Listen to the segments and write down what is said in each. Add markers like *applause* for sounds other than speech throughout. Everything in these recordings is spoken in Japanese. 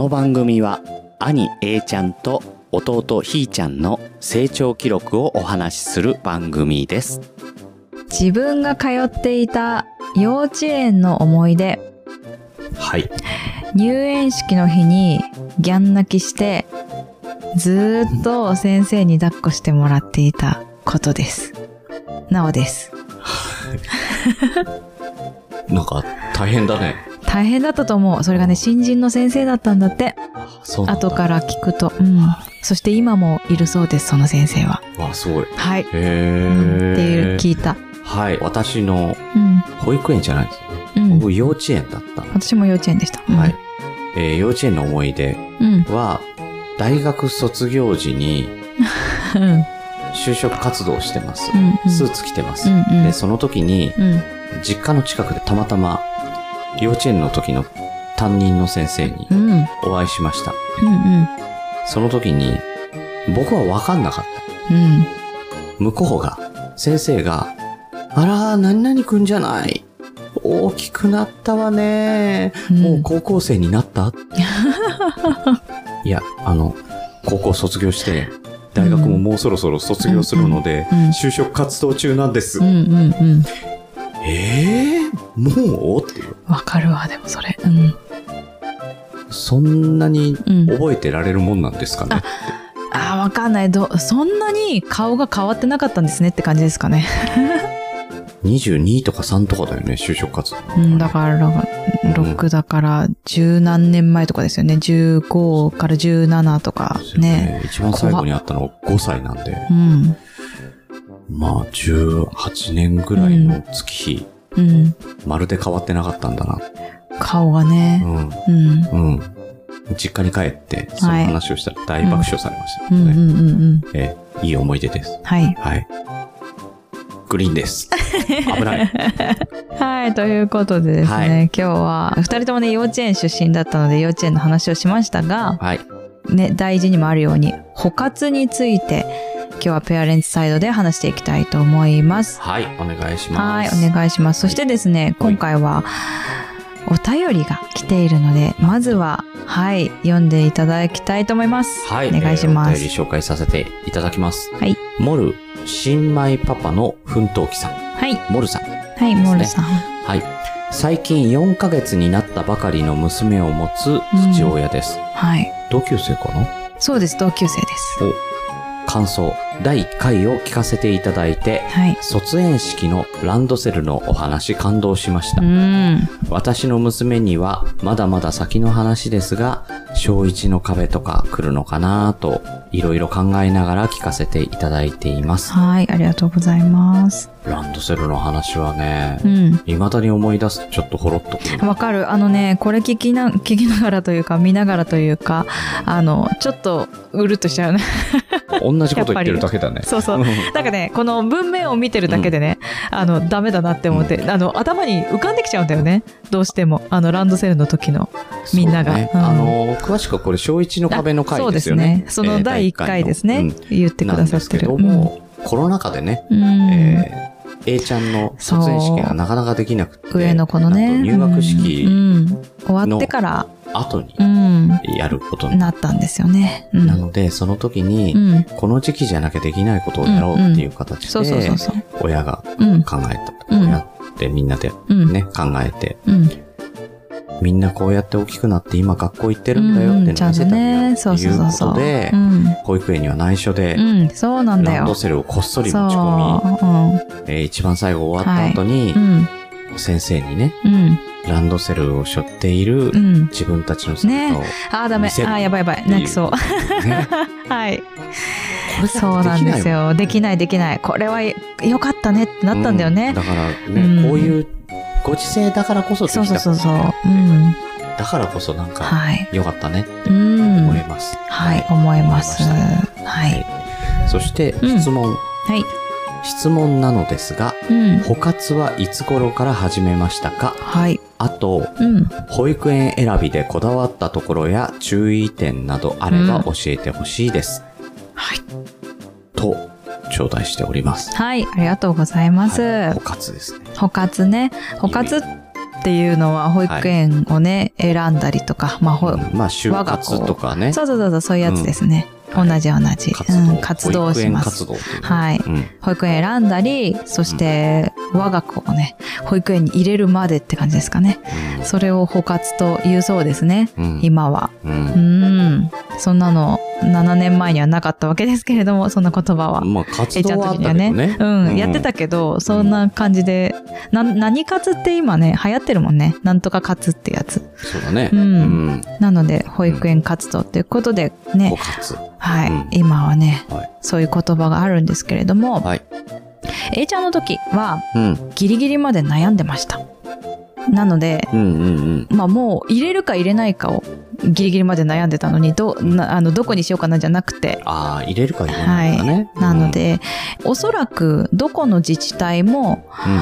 の番組は兄 A ちゃんと弟ひーちゃんの成長記録をお話しする番組です。自分が通っていた幼稚園の思い出はい。入園式の日にギャン泣きしてずーっと先生に抱っこしてもらっていたことですなおです *laughs* なんか大変だね。大変だったと思うそれがね新人の先生だったんだってそう後から聞くとうんそして今もいるそうですその先生はわあ、すごい。はい、へうえ。ん、っていう聞いたはい。私のうん保育園じゃないですよね。うん僕幼稚園だったの。私も幼稚園でした、うんはい。えー幼稚園の思い出うんは、大学卒業時にう *laughs* ん就職活動をしてます。うんうんスーツ着てます。うんうんで、その時に、うん実家の近くでたまたま、幼稚園の時の担任の先生にうんうんお会いしました。うんその時に、僕は分かんなかった。うん向こうが、先生が、あら、何々くんじゃない。大きくなったわね。うんもう高校生になった？*laughs* いや、あの、高校卒業して、大学ももうそろそろ卒業するので、うんうん就職活動中なんです。うんうんうんええもう？って。わかるわでもそれ。うん。そんなにうん。覚えてられるもんなんですかね？あーわかんない。どそんなに顔が変わってなかったんですねって感じですかね、*laughs* 22とか3とかだよね、就職活動。うん、だから6だから十何年前とかですよね。15から17とかね。一番最後に会ったのは5歳なんで、うん。まあ18年ぐらいの月日、うんまるで変わってなかったんだな。顔がうねん。うんうん。実家に帰って、その話をしたら大爆笑されましたけどね。うんうんうんうんえーいい思い出です。はいはい。グリーンです。*laughs* 危ない。はい、ということでですね、はい今日は二人ともね幼稚園出身だったので幼稚園の話をしましたが、はい。ね、大事にもあるように補活について今日はペアレンツサイドで話していきたいと思います。はい。お願いしはい、ます。お願いします。そしてですね、今回はお便りが来ているので、まずは、はい、読んでいただきたいと思います。はい。お願いします。えーお便り紹介させていただきます。はい。モル、新米パパの奮闘記さん。はい、モルさん。はい、モールさん。はい。最近4ヶ月になったばかりの娘を持つ父親です。はい。同級生かな？そうです、同級生です。感想、第1回を聞かせていただいて、はい。卒園式のランドセルのお話感動しましたう。ん。私の娘にはまだまだ先の話ですが、小1の壁とか来るのかなと、いろいろ考えながら聞かせていただいています。はい、ありがとうございます。ランドセルの話はねう、ん。未だに思い出すとちょっとほろっとくる。わかる。あのね、これ聞きな、聞きながらというか、見ながらというか、あの、ちょっと、うるっとしちゃうね。*laughs* 同じこと言ってるだけだね。そうそう。なんかね、この文面を見てるだけでね、あの、ダメだなって思って、あの、頭に浮かんできちゃうんだよね。どうしても。あの、ランドセルの時の。みんながねうんあの、詳しくはこれ小1の壁の回ですよね。そうですね。その第1回ですね。えー言ってくださってる。なんですけども、コロナ禍でね、うん。うんえー A ちゃんの卒園式がなかなかできなくて、上の子のね。入学うん式うん終わってから、後にうん。やることにななったんですよね。うん。なので、その時に、うん。この時期じゃなきゃできないことをやろうっていう形で。親がうん。考えたとうんやって、みんなでうん。ね、考えて、うん。みんなこうやって大きくなって今学校行ってるんだよって見せてあげようってそうそういうこ。とでう、ん。保育園には内緒でう、ん。そうなんだよランド。セルをこっそり持ち込み。えー一番最後終わった後にう、ん。先生にね、うん。ランドセルを背負っているうん。自分たちの姿を、あー、ダメ。あー、やばいやばい。泣きそう。ね、*laughs* はい。そうなんですよ。よ。できないできない。これはよかったねってなったんだよねう。だからね、うんこういうご時世だからこそできたそうそうそうそう。ん。だからこそなんか、はい。良かったねってうん。思います。はい、思います。はい。そして、うん質問。はい。質問なのですが、うん。補活はいつ頃から始めましたか？はい。あと、うん。保育園選びでこだわったところや注意点などあれば教えてほしいです。はい。と、頂戴しております。はい、ありがとうございます。はい補活ですね。補活ね。補活っっていうのは保育園をね、選んだりとか、まあ、ほうんまあ、就活とかね。そうそうそうそう、そういうやつですね。うん同じ同じ。活動うん、活動をします。はい。うん。保育園選んだり、そして、我が子をね、保育園に入れるまでって感じですかね。それを保活と言うそうですね。うん。今は。う。うんん。そんなの、7年前にはなかったわけですけれども、そんな言葉は。まあ、活動はあっ。たけどね。うん、やってたけど、そんな感じで、な、何活って今ね、流行ってるもんね。なんとか活ってやつ。そうだね。うんうん。なので、保育園活動っていうことでね。はい、うん今はね、はいそういう言葉があるんですけれども、はい。A ちゃんの時はうん。ギリギリまで悩んでました。なので、うんうんうん。まあもう入れるか入れないかをギリギリまで悩んでたのに、ど、なあの、どこにしようかなじゃなくて、ああ、入れるか入れないかね。なので、おそらくどこの自治体もうん。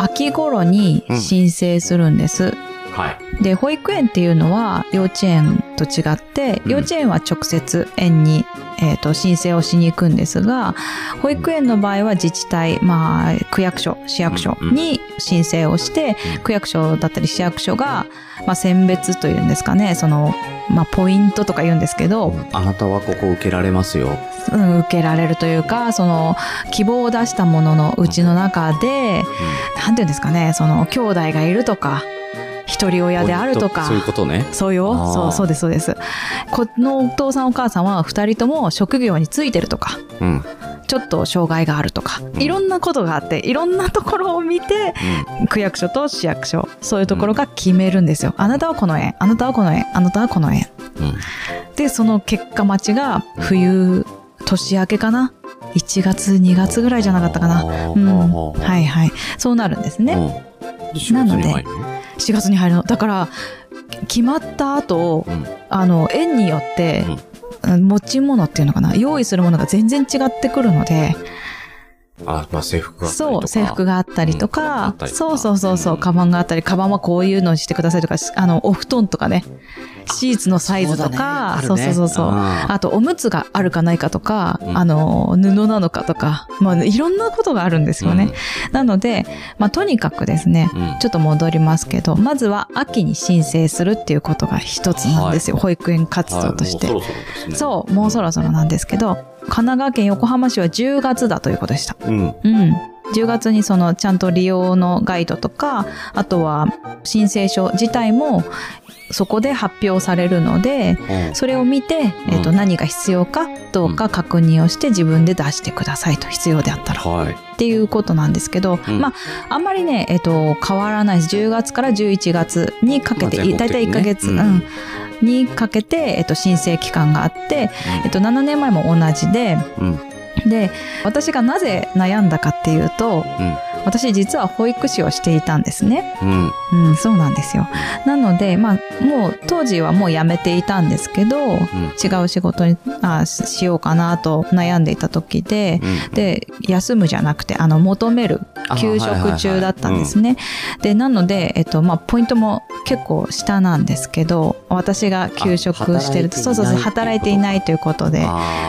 秋頃に申請するんです。はい。で、保育園っていうのは幼稚園と違って、うん。幼稚園は直接園に、えーと申請をしに行くんですが、保育園の場合は自治体、まあ、区役所、市役所に申請をして、うん。区役所だったり市役所が、まあ、選別というんですかね、その、まあ、ポイントとか言うんですけど、あなたはここ受けられますよ。うん、受けられるというか、その、希望を出したもののうちの中で、なんていうんですかね、その、兄弟がいるとか、一人親であるとか、そういうことね。そうよ。そう、そうです、そうです。このお父さんお母さんは二人とも職業についてるとか、うん。ちょっと障害があるとか、うんいろんなことがあって、いろんなところを見て、区役所と市役所、そういうところが決めるんですよ。あなたはこの園、あなたはこの園、あなたはこの園。うん。うん。で、その結果待ちが冬、年明けかな ?1 月、2月ぐらいじゃなかったかな。うん。はいはい。そうなるんですね。ね。で、4月に入るの4月に入るの。だから、決まった後、うん。あの、園によって、うん持ち物っていうのかな用意するものが全然違ってくるので、あ、まあ制服があったりとそう、か。制服があったりとか。った、りとかそうそうそうそう。う、んカバンがあったり、カバンはこういうのにしてくださいとか、しあの、お布団とかね、シーツのサイズとか、そう,、そうそうそう。ああと、おむつがあるかないかとか、うん。あの、布なのかとか、まあ、いろんなことがあるんですよね。なので、まあ、とにかくですね、うん。うんちょっと戻りますけど、まずは秋に申請するっていうことが一つなんですよ。保育園活動として。そろそろですね。そう、もうそろそろなんですけど、神奈川県横浜市は10月だということでした。うん。うん。10月にそのちゃんと利用のガイドとか、あとは申請書自体もそこで発表されるので、うんそれを見て、えっ、と、うん何が必要かどうか確認をして自分で出してくださいと、必要であったら。はい。っていうことなんですけど、うんまあ、あんまりね、えっ、と、変わらないです。10月から11月にかけて、まあ全だいたい1ヶ月、国的にねうんにかけて、えっ、と、申請期間があって、えっと、7年前も同じで、うん。で、私がなぜ悩んだかっていうと、うん。私実は保育士をしていたんですね。うん。うん、そうなんですよ。なので、まあ、もう当時はもう辞めていたんですけど、うん。違う仕事にあししようかなと悩んでいた時で、うん。で、休むじゃなくて、あの、求めるあ休職中だったんですね。で、なので、えっと、まあ、ポイントも結構下なんですけど、私が休職してるあそうそうそう、働いていないということで、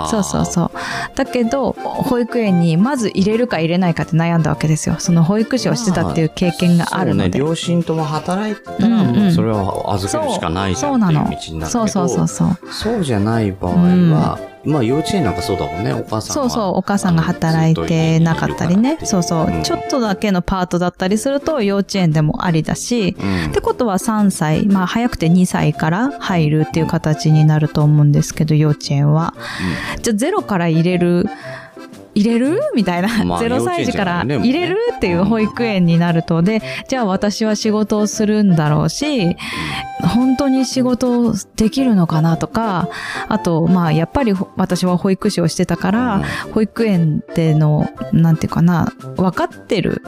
そうそうそう。だけど、保育園にまず入れるか入れないかって悩んだわけですよ。その保育士をしてたっていう経験があるので。ね、両親とも働いてたら、うんうんもうそれは預けるしかないじゃんっていう道になるけど、そうそうそうそう。そうじゃない場合は、まあ幼稚園なんかそうだもんね、お母さんは。そうそう、お母さんが働いてなかったりね。そうそう、ちょっとだけのパートだったりすると幼稚園でもありだし、うんってことは3歳、まあ早くて2歳から入るっていう形になると思うんですけど、幼稚園は。じゃあゼロから入れる、入れる？みたいな。まあ *laughs* 0歳児から入れるっていう保育園になると、で、じゃあ私は仕事をするんだろうし、本当に仕事できるのかなとか、あと、まあやっぱりほ私は保育士をしてたから、保育園での、なんていうかな、分かってる。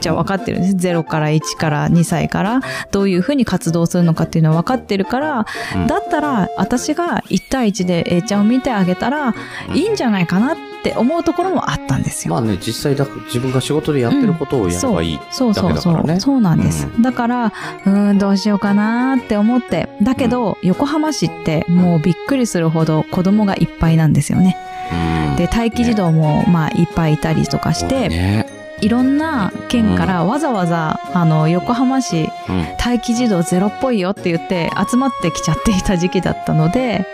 じゃあ分かってるんです。0から1から2歳からどういうふうに活動するのかっていうのは分かってるから、うん。だったら私が1対1で A ちゃんを見てあげたらいいんじゃないかなって思うところもあったんですよ。まあね、実際だ自分が仕事でやってることをやればいい。そうそうそう。だけだからねそうなんです。だから、うーん、どうしようかなって思って。だけど、横浜市ってもうびっくりするほど子供がいっぱいなんですよね。うんで、待機児童もまあいっぱいいたりとかして、ねいろんな県からわざわざ、あの、横浜市うん。待機児童ゼロっぽいよって言って集まってきちゃっていた時期だったので、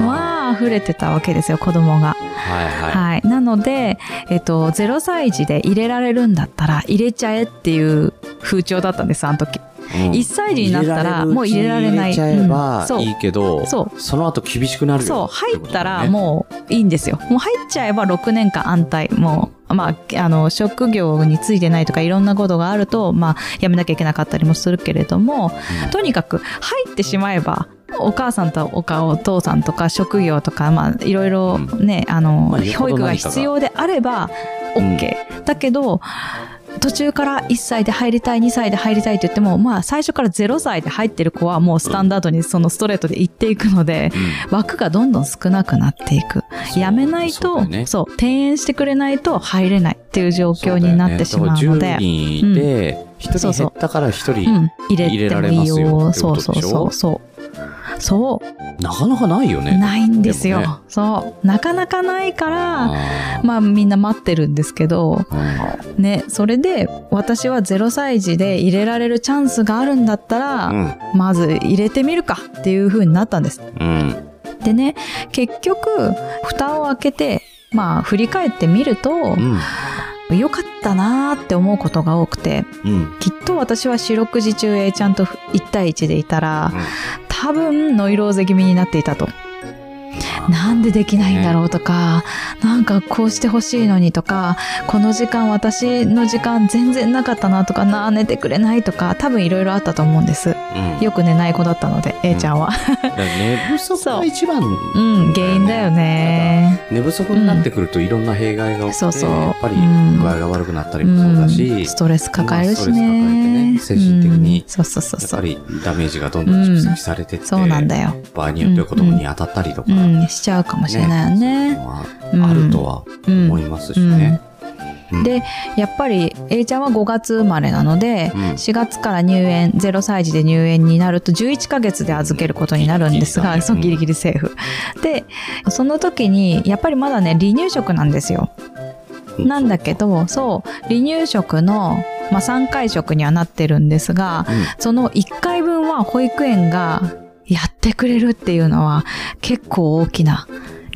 まあ溢れてたわけですよ、子供が。はいははい。なので、えっと、0歳児で入れられるんだったら入れちゃえっていう風潮だったんです、あの時。い。うん1歳児になったらもう入れられない。入れちゃえうんばいいけど、そうその後厳しくなるよ。そう、入ったらう。もういいんですよ。もう入っちゃえば6年間安泰。もう、まあ、あの、職業についてないとかいろんなことがあると、まあ、辞めなきゃいけなかったりもするけれども、うんとにかく入ってしまえば、お母さんとおかお父さんとか職業とか、まあ、いろいろね、あの、まあ保育が必要であれば、OK。だけど、途中から1歳で入りたい、2歳で入りたいって言っても、まあ最初から0歳で入ってる子はもうスタンダードにそのストレートで行っていくので、うん。枠がどんどん少なくなっていく。そうやめないと、そうね。そう、転園してくれないと入れないっていう状況になってしまうのでよねだから、10人で、1人減ったから1人、うん、入れられますよそうことでしょ？そうそうそう。そなかなかないよう、ね。ないんですよ。ねそう。なかなかないから、まあみんな待ってるんですけど、うんね、それで私は0歳児で入れられるチャンスがあるんだったら、うん。まず入れてみるかっていう風になったんです。うん。でね、結局、蓋を開けて、まあ振り返ってみると、うん。良かったなーって思うことが多くて、うん。きっと私は四六時中 A ちゃんと1対1でいたら、多分ノイローゼ気味になっていたと。*laughs* なんでできないんだろうとか、なんかこうしてほしいのにとか、この時間私の時間全然なかったなとか、なあ寝てくれないとか、多分いろいろあったと思うんです。うん。よく寝ない子だったので、A ちゃんは。だから寝不足が一番、うん、原因だよね。寝不足になってくるといろんな弊害が起きて、そうそうやっぱりうん具合が悪くなったりもそうだし、んストレス抱えるしまあストレス抱えてね。ね精神的にうんそうそうそう。やっぱりダメージがどんどん蓄積されてって、そうなんだよ。場合によっては子供に当たったりとか、うん、しちゃうかもしれないよね。そういうのはあるとはうん思いますしね。うんで、やっぱり A ちゃんは5月生まれなので、うん4月から入園、0歳児で入園になると11ヶ月で預けることになるんですが、ギリギリだねそう、ギリギリセーフ。で、その時に、やっぱりまだね、離乳食なんですよ。なんだけど、そう、離乳食の、まあ、3回食にはなってるんですが、うんその1回分は保育園がやってくれるっていうのは結構大きな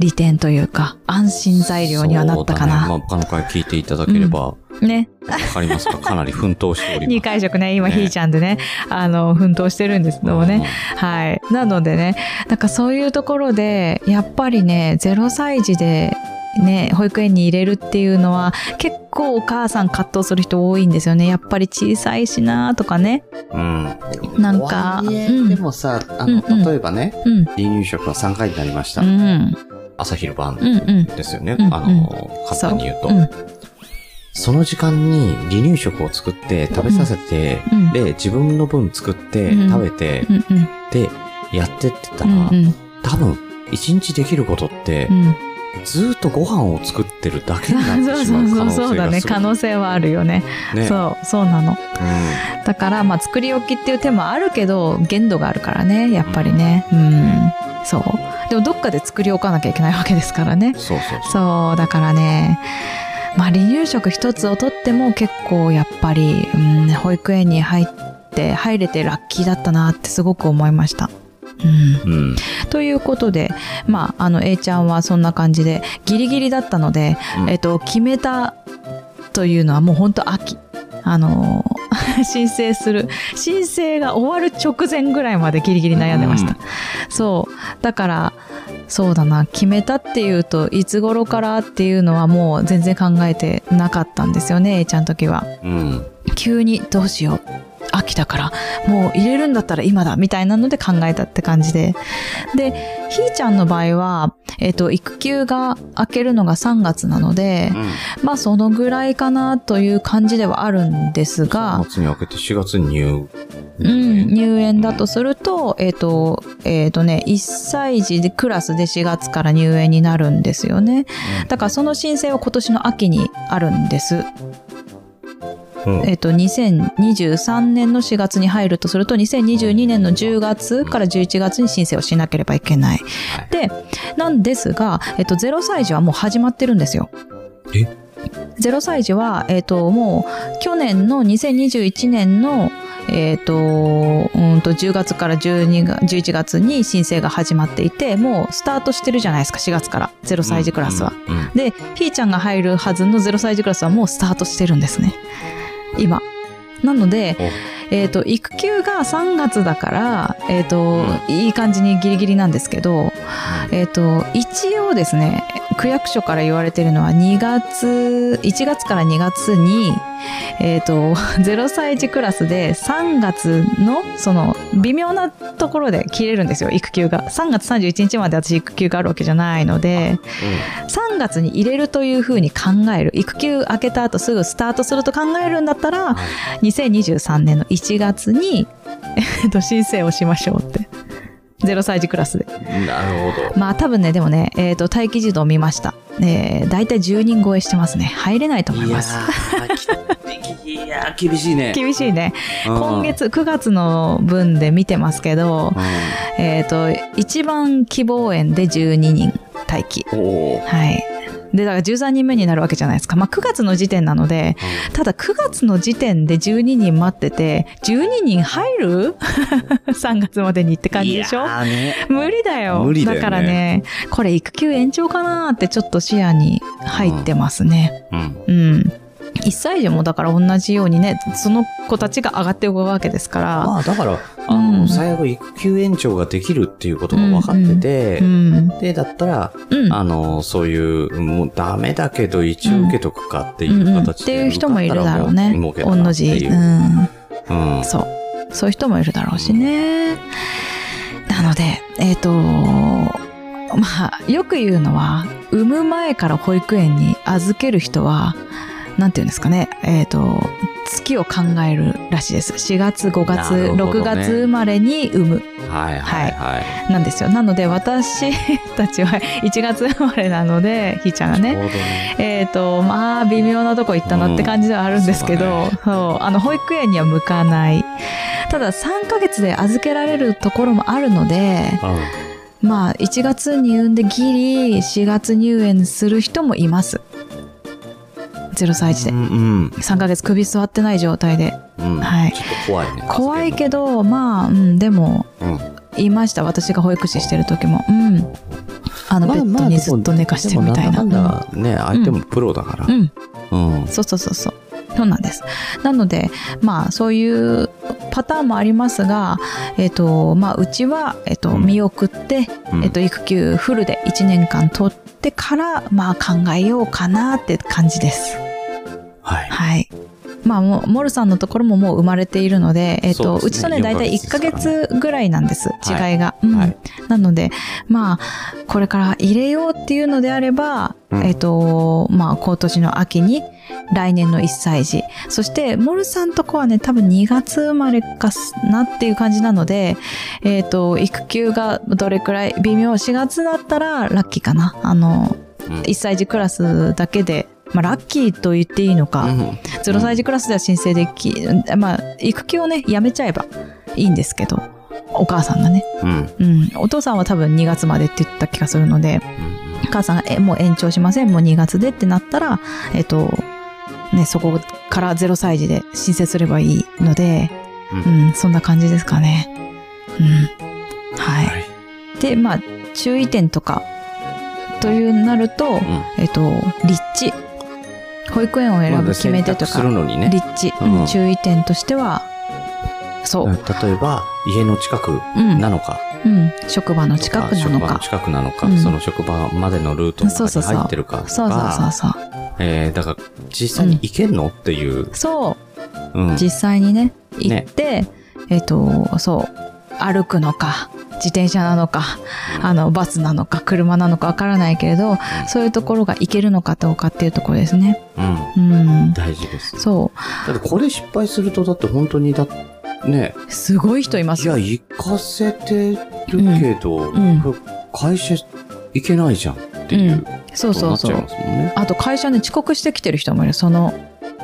利点というか安心材料にはなったかな。そうだねまあ、他の回聞いていただければ、わね。かりますか？かなり奮闘しております。2回食ね、今ねひーちゃんでね、あの、奮闘してるんですけどもね。はい。なのでね、なんかそういうところで、やっぱりね、0歳児で、ね、保育園に入れるっていうのは結構お母さん葛藤する人多いんですよね。やっぱり小さいしなとかね。うん。なんかでもさ、あの、うんうん例えばね、うん。離乳食は3回になりました。うん。朝昼晩うんうん。ですよね。うんあの、簡単に言うと。うん。その時間に離乳食を作って食べさせて、うんで、自分の分作って、うん食べて、うんうん。で、やってってたうら、んうん。多分、一日できることって、うん。ずーっとご飯を作ってるだけになってしまそうう可能性が。*laughs* そうだね。可能性はあるよね。ね。そう、そうなの。だから、まあ、作り置きっていう手もあるけど、限度があるからね、やっぱりね。うん。そう。でも、どっかで作り置かなきゃいけないわけですからね。そうそうそう。そう、だからね、まあ、離乳食一つをとっても結構やっぱり、うん、保育園に入って、入れてラッキーだったなってすごく思いました。うん。うん。ということで、まあ、あの、A ちゃんはそんな感じで、ギリギリだったので、うんえっと、決めたというのはもう本当秋。あのー *laughs* 申請する。申請が終わる直前ぐらいまでギリギリ悩んでました。うんそう。だから、そうだな、決めたっていうと、いつ頃からっていうのはもう全然考えてなかったんですよね、A ちゃんの時は。うん。急にどうしよう。秋だから、もう入れるんだったら今だ、みたいなので考えたって感じで。で、ひーちゃんの場合は、えっ、と、育休が明けるのが3月なので、まあそのぐらいかなという感じではあるんですが3、月に明けて4月に入うん、入園だとすると、えっ、と、えっ、とね、1歳児でクラスで4月から入園になるんですよね。だからその申請は今年の秋にあるんです。うんえっ、と、2023年の4月に入るとすると、2022年の10月から11月に申請をしなければいけない。はいで、なんですが、えっ、と、0歳児はもう始まってるんですよ。え？0歳児は、えっ、と、もう、去年の2021年の、えっ、と、うんと、10月から12月、11月に申請が始まっていて、もうスタートしてるじゃないですか、4月から、0歳児クラスは。うん。うんで、ひーちゃんが入るはずの0歳児クラスはもうスタートしてるんですね。今。なので、えっ、と、育休が3月だから、えっ、と、いい感じにギリギリなんですけど、えっ、と、一応ですね、区役所から言われてるのは2月、1月から2月に、えっ、と、*laughs* 0歳児クラスで3月の、その、微妙なところで切れるんですよ、育休が。3月31日まで私育休があるわけじゃないので、3月に入れるというふうに考える。育休明けた後すぐスタートすると考えるんだったら、2023年の1月に、*laughs* えっと、申請をしましょうって。0歳児クラスで。うん。なるほど。まあ多分ね、でもね、えっ、と、待機児童見ました。えー、大体10人超えしてますね。入れないと思います。いやー厳しいね。厳しいね。うん今。月、9月の分で見てますけど、うえっ、と、一番希望園で12人待機。はい。で、だから13人目になるわけじゃないですか。まあ9月の時点なので、ただ9月の時点で12人待ってて、12人入る *laughs* ?3 月までにって感じでしょ？ね。無理だよ。無理だよねからね、これ育休延長かなってちょっと視野に入ってますね。うん。うん。1歳児もだから同じようにね、その子たちが上がっていくわけですから。まあだから、あうんの、最後育休延長ができるっていうことが分かっててう、ん。で、だったら、うん。あの、そういう、もうダメだけど一応受けとくかっていううんうん形で。っていう人もいるだろうね。もう御の字。っていうう。ん。うん。そう。そういう人もいるだろうしね。なので、えっ、と、まあ、よく言うのは、産む前から保育園に預ける人は、なんていうんですかね、えっ、と、月を考えるらしいです。4月、5月、ね6月生まれに産む。はいはいはい。なんですよ。なので、私 *laughs* たちは1月生まれなので、ひーちゃんがね。ね。えっ、と、まあ、微妙なとこ行ったなって感じではあるんですけど、うんそうあの、保育園には向かない。ただ、3ヶ月で預けられるところもあるので、まあ、1月に産んでギリ4月入園する人もいます。0歳児で。うん3ヶ月首座ってない状態で。うん。うん。はい怖いね。怖いけど、まあ、うん、でも、うん。言いました。私が保育士してる時も。うん。あの、ベッドにずっと寝かしてるみたいな。でもなんだかんだね、相手もプロだからう。ん。うん。そうそうそうそう。そうなんです。なので、まあ、そういうパターンもありますが、えっ、と、まあ、うちは、えっ、と、うん見送って、うんえっ、と、育休フルで1年間取ってから、まあ、考えようかなって感じです。はい。はい。まあ、モルさんのところももう生まれているので、えっ、と、そうちとね、だいたい1ヶ月ぐらいなんです、はい違いが。うんはいなので、まあ、これから入れようっていうのであれば、うんえっ、と、まあ、今年の秋に、来年の1歳児。そして、モルさんとこはね、多分2月生まれかなっていう感じなので、えっ、と、育休がどれくらい微妙、4月だったらラッキーかな。あの、うん1歳児クラスだけで、まあ、ラッキーと言っていいのか、うん0歳児クラスでは申請でき、まあ、育休をね、やめちゃえばいいんですけど、お母さんがね。うん。うん。お父さんは多分2月までって言った気がするので、うんお母さんが、え、もう延長しません、もう2月でってなったら、えっと、ね、そこから0歳児で申請すればいいので、ううんん、そんな感じですかね。うん。はい。はい。で、まあ、注意点とか、というなると、うんえっと、立地。保育園を選ぶ決め手とか。立地、うんうん注意点としては、そう、例えば、家の近くうん、なのか、うん、職場の近くなの職場のか。近くなのか、うんその職場までのルートの中にそうそうそう入ってるかとか、そうそうそうそう。えーだから、実際に行けんのっていう、そう、うん。実際にね、行って、えっ、と、そう、歩くのか、自転車なのか、あの、バスなのか、車なのかわからないけれど、そういうところが行けるのかどうかっていうところですね。うん。うん。大事です。そだってこれ失敗すると、だって本当にだ、ね、う。すごい人いますよ。いや、行かせてるけど、うんこれ会社行けないじゃんっていう、そうそうそうなっちゃいま。すもんね。あと会社に遅刻してきてる人もいる。その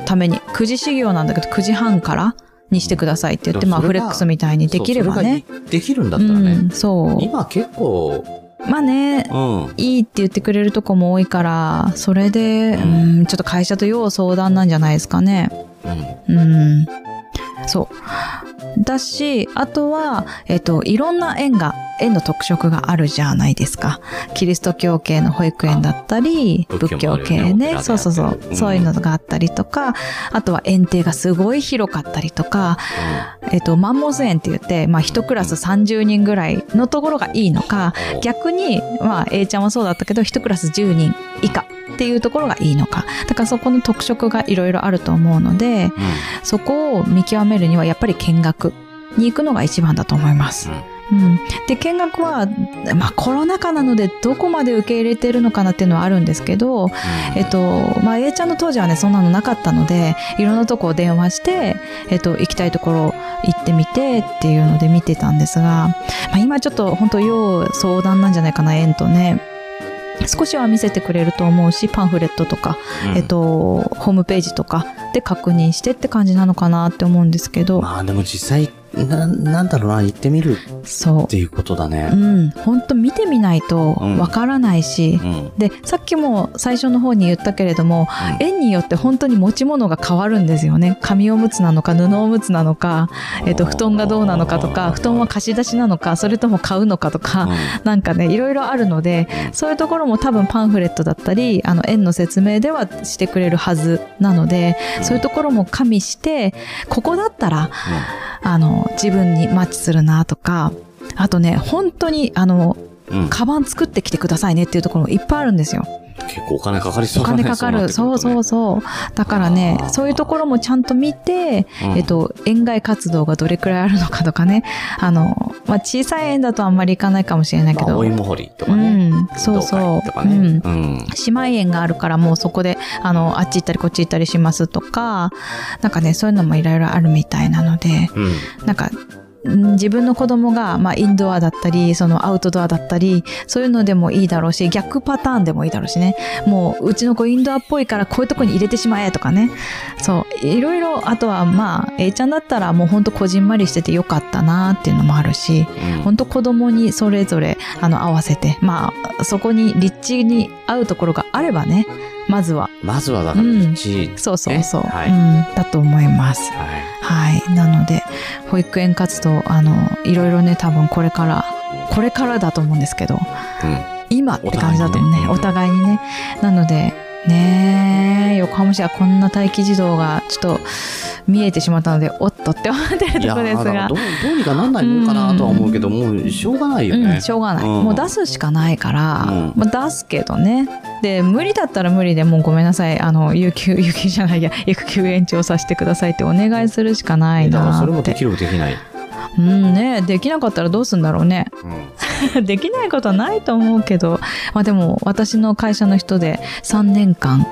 ために。9時始業なんだけど、9時半からにしてくださいって言って、まあ、フレックスみたいにできればね。できるんだったらね、うん、そう。今結構、まあね、うん。いいって言ってくれるとこも多いから、それで、ううんん、ちょっと会社と要相談なんじゃないですかね。うん。うん。そう。だし、あとは、えっ、と、いろんな園が、園の特色があるじゃないですか。キリスト教系の保育園だったり、あ仏教系ね。そうそうそう。そういうのがあったりとか、あとは園庭がすごい広かったりとか、えっ、と、マンモス園って言って、まあ、一クラス30人ぐらいのところがいいのか、うん逆に、まあ、A ちゃんはそうだったけど、一クラス10人以下っていうところがいいのか。だからそこの特色がいろいろあると思うので、うん。そこを見極めるにはやっぱり見学に行くのが一番だと思います。うん。で、見学は、まあコロナ禍なのでどこまで受け入れてるのかなっていうのはあるんですけど、えっと、まあ A ちゃんの当時はね、そんなのなかったので、いろんなとこを電話して、えっと、行きたいところ行ってみてっていうので見てたんですが、まあ今ちょっと本当要相談なんじゃないかな、園とね。少しは見せてくれると思うし、パンフレットとか、うん。えっと、ホームページとかで確認してって感じなのかなって思うんですけど、まあでも実際、な、なんだろうな、行ってみるそっていうことだう。ねう。ん。本当見てみないとうんわからないし、うん。で、さっきも最初の方に言ったけれども、園によって本当に持ち物が変わるんですよね。紙おむつなのか、布おむつなのか、えっと、布団がどうなのかとか、布団は貸し出しなのか、それとも買うのかとか、なんかね、いろいろあるので、そういうところも多分パンフレットだったり、あの、園の説明ではしてくれるはずなので、そういうところも加味して、ここだったら、あの、自分にマッチするなとか、あとね、本当に、あの、うん。うん。カバン作ってきてくださいねっていうところもいっぱいあるんですよ。結構お金かかりそおうだね。金かかる。そうそうそう。だからねそういうところもちゃんと見て、うん。えっと、園外活動がどれくらいあるのかとかね。あの、まあ、小さい園だとあんまり行かないかもしれないけど。まあ、お芋掘りとかうね。ん、そうそう。とかね。うんうん。姉妹園があるからもうそこで、あの、あっち行ったりこっち行ったりしますとか、なんかね、そういうのもいろいろあるみたいなので、うん。なんか、ん自分の子供が、まあ、インドアだったり、そのアウトドアだったり、そういうのでもいいだろうし、逆パターンでもいいだろうしね。もう、うちの子インドアっぽいからこういうとこに入れてしまえとかね。そう、いろいろ、あとはまあ、A ちゃんだったらもうほんとこじんまりしててよかったなっていうのもあるし、うんほんと子供にそれぞれ、あの、合わせて、まあ、そこに立地に合うところがあればね、まずは、まずはだから、うん一、そうそうそう、ねはいうん、だと思います。はい。はい。なので、保育園活動、あの、いろいろね、多分これから、これからだと思うんですけど、うん。今って感じだと思うね。おお互いにね。なので、ねえ、横浜市はこんな待機児童がちょっと見えてしまったので、おっとって思ってるところですがどう。どうにかなんないもんかなとは思うけど、もうしょうがないよね。うん、しょうがない、うんもう出すしかないから、うんまあ、出すけどねで無理だったら無理でもうごめんなさいあの有給 *laughs* 有給じゃないや育休延長させてくださいってお願いするしかないだからなってそれもできるできない。うんねできなかったらどうすんだろうねうん。*laughs* できないことはないと思うけど、まあ、でも私の会社の人で3年間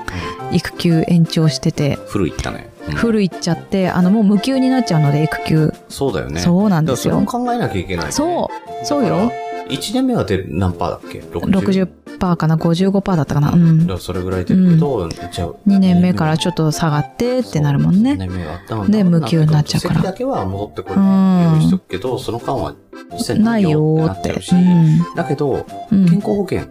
育休延長してて古いったね。うんフルいっちゃってあのもう無給になっちゃうので育休そうだよね。そうなんですよそれも考えなきゃいけない、ね。そうそうよ。1年目はで何パーだっけ？60%かな？55%だったかな？うんだからそれぐらい出るけど、じゃあ2年目からちょっと下がってってなるもん2ね。年目があったので無給になっちゃうから席だけは戻ってこれるうんようにしとくけど、その間は実際ないよーってう。ん。だけど、うん健康保険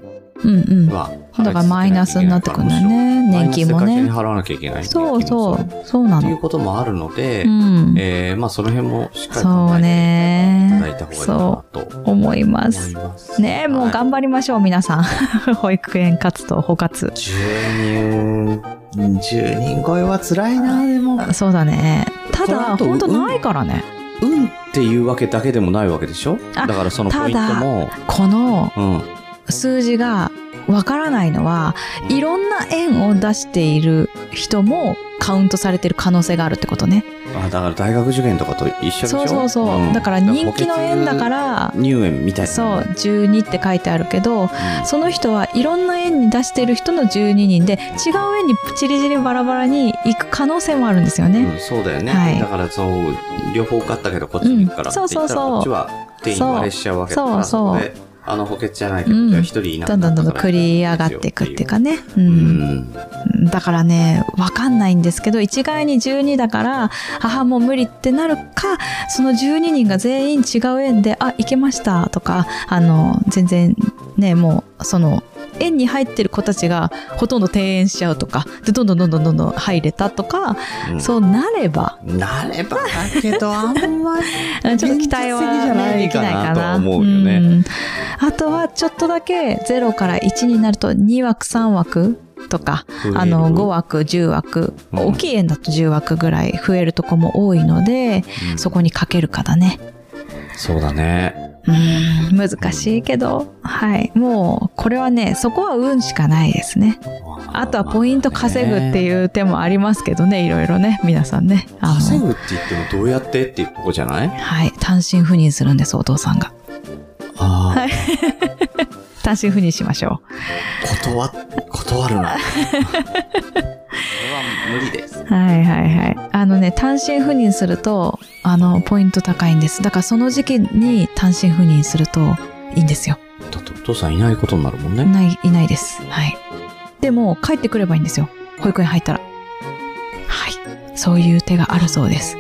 うんうん。はだからマイナスになってくるんだよね。年金もね。払わなきゃいけない。そうそう。そうなっていうの。こともあるので、うん。えー、まあその辺もしっかり考えていねただいた方がいいかなとそう思いま思すい。ます。ねえ、もう頑張りましょう、皆さん。*laughs* 保育園活動、保活。10人、10人超えは辛いな、でも。そうだね。ただ、本当ないからね。運っていうわけだけでもないわけでしょ？あだからそのポイントも、このうん。数字がわからないのは、いろんな円を出している人もカウントされてる可能性があるってことね。あ、だから大学受験とかと一緒でしょ？そうそうそう。んだから人気の円だから、入園みたいな。そう、12って書いてあるけど、うん。その人はいろんな円に出してる人の12人で、違う円にチリチリバラバラに行く可能性もあるんですよね。うん、そうだよね。はいだからそう、両方受かったけどこっちに行くからって言ったら、うんそうそうそうこっちは定員割れしちゃうわけだから、そうそうあの補欠じゃないけど、うんじゃあ一人いなくどんどんどんどん繰り上がっていくっていうかね。う。うんん。だからね、わかんないんですけど、一概に12だから、母もう無理ってなるか、その12人が全員違う園で、あ、行けましたとか、あの、全然ね、もう、その、園に入ってる子たちがほとんど転園しちゃうとか、で、どんどんどんどんどんどん入れたとか、うんそうなれば、なればだけど、あんまり。*laughs* ちょっと期待は、ね、できないかな。とは思うよねんあとは、ちょっとだけ0から1になると2枠3枠とか、あの、5枠、10枠、うん大きい円だと10枠ぐらい増えるとこも多いので、うんそこにかけるかだね。そうだね。うーん、難しいけど、はい。もう、これはね、そこは運しかないですね。あとはポイント稼ぐってう。いう手もありますけどね、いろいろね、皆さんね。稼ぐって言ってもどうやってっていうとこじゃない？はい。単身赴任するんです、お父さんが。ああ、はい *laughs* 単身赴任しましょ断、断るな。これは無理です。う。はいはいはい。あのね、単身赴任すると、あの、ポイント高いんです。だからその時期に単身赴任するといいんですよ。だってお父さんいないことになるもんね。ない、いないです。はい。でも、帰ってくればいいんですよ。保育園入ったら。はい。そういう手があるそうです。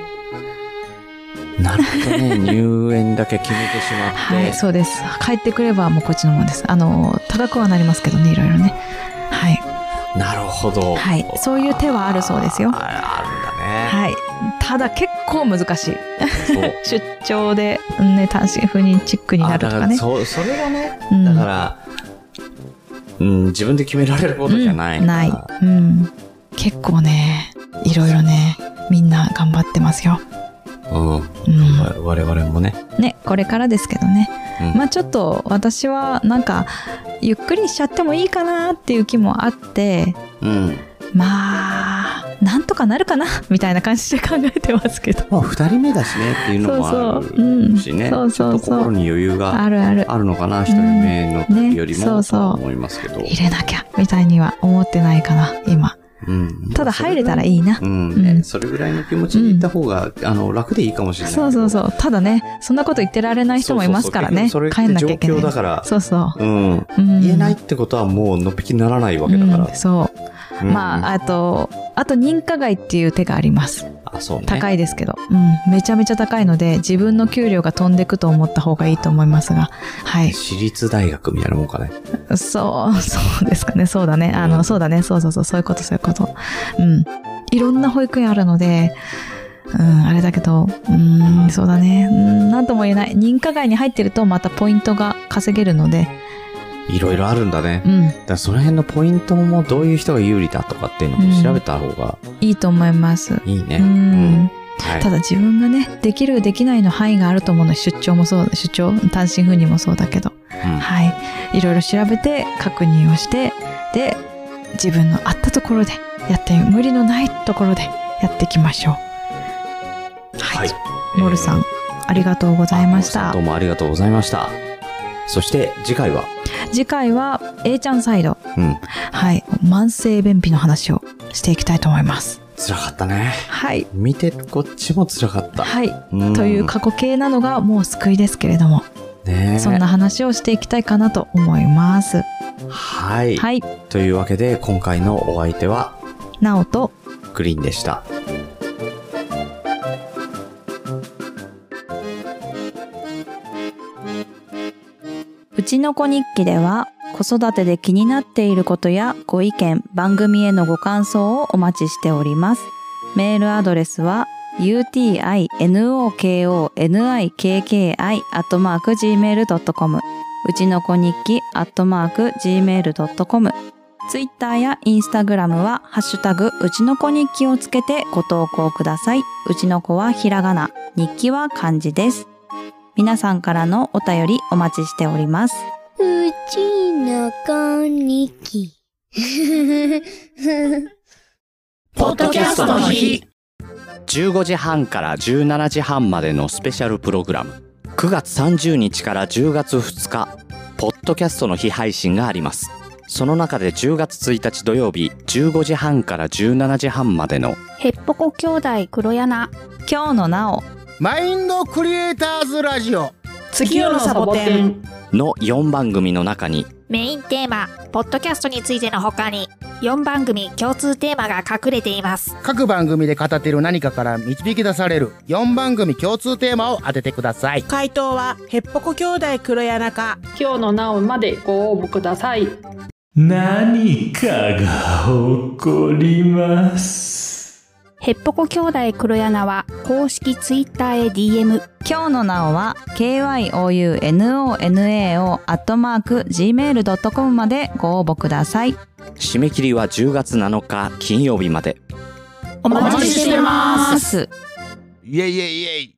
なるほどね。入園だけ決めてしまって。はい、そうです。帰ってくればもうこっちのもんです。あの、高くはなりますけどね、いろいろね。はい。なるほど。はいそういう手はあるそうですよああるんだね。はい。ただ結構難しい。*laughs* 出張で、ね、単身赴任チックになるとからね。そう、それがね、うんだから、うん、自分で決められることじゃない。うんない。うん。結構ね、いろいろね、みんな頑張ってますよ。うん。うん。わ我々もね。ね、これからですけどね。うんまあちょっと私はなんか、ゆっくりしちゃってもいいかなっていう気もあって、うん。まあ、なんとかなるかなみたいな感じで考えてますけど。まあ、二人目だしねっていうのもあそうそううんるしね。そうそうそうちょっと心に余裕があるある。あるのかな、一人目の時よりも、ねそうそう思いますけど。入れなきゃ、みたいには思ってないかな、今。うん。ただ入れたらいいな。うん、うんねそれぐらいの気持ちで行った方が、あの、楽でいいかもしれない。そうそうそう。ただね、そんなこと言ってられない人もいますからね。そうそうそう帰んなきゃいけない。だからそうそう。うん。うん言えないってことはもうのっぴきにならないわけだからうん。そう。うんまあ、あと、あと認可外っていう手があります。あ、そうね。高いですけど。うん。めちゃめちゃ高いので、自分の給料が飛んでくと思った方がいいと思いますが。はい。私立大学みたいなもんかね。そう、そうですかね。そうだね。あの、うんそうだね。そうそうそう。そういうこと、そういうこと。うん。いろんな保育園あるので、うん、あれだけど、うん、そうだね。うん、なんとも言えない。認可外に入ってるとまたポイントが稼げるので、いろいろあるんだね。うん、だその辺のポイントもどういう人が有利だとかっていうのも調べた方がいいと思います。いいね。うん。はい。ただ自分がね、できる、できないの範囲があると思うので、出張もそう、出張、単身赴任もそうだけど、うんはい。いろいろ調べて、確認をして、で、自分のあったところでやってみ無理のないところでやっていきましょう。はい。モルさん、ありがとうございましたあどう。もありがとうございました。そして次回は、次回は A ちゃんサイド、うん、はい。慢性便秘の話をしていきたいと思います。辛かったね。はい。見てるこっちも辛かった。はい。うんという過去形なのがもう救いですけれども、ねえそんな話をしていきたいかなと思います。はい。はい。というわけで、今回のお相手は、なおと、グリーンでした。ちの子日記では子育てで気になっていることやご意見、番組へのご感想をお待ちしております。メールアドレスは utinokonni.gmail.com うちの子日記 .gmail.com ツイッターやインスタグラムはハッシュタグうちの子日記をつけてご投稿ください。うちの子はひらがな、日記は漢字です。皆さんからのお便りお待ちしております。うちのこにき。*laughs* ポッドキャストの日15時半から17時半までのスペシャルプログラム9月30日から10月2日ポッドキャストの日配信がありますその中で10月1日土曜日15時半から17時半までのへっぽこ兄弟黒柳。今日のなお、マインドクリエイターズラジオ月夜のサボテン。の4番組の中にメインテーマ、ポッドキャストについての他に、4番組共通テーマが隠れています。各番組で語っている何かから導き出される4番組共通テーマを当ててください。回答はヘッポコ兄弟黒柳か今日のなおまでご応募ください。何かが起こります。ヘッポコ兄弟黒柳は公式ツイッターへ DM。今日のなおは kyounonao アットマーク gmail.com までご応募ください。締め切りは10月7日金曜日までお待ちしてます。す。イエイイエイイエイ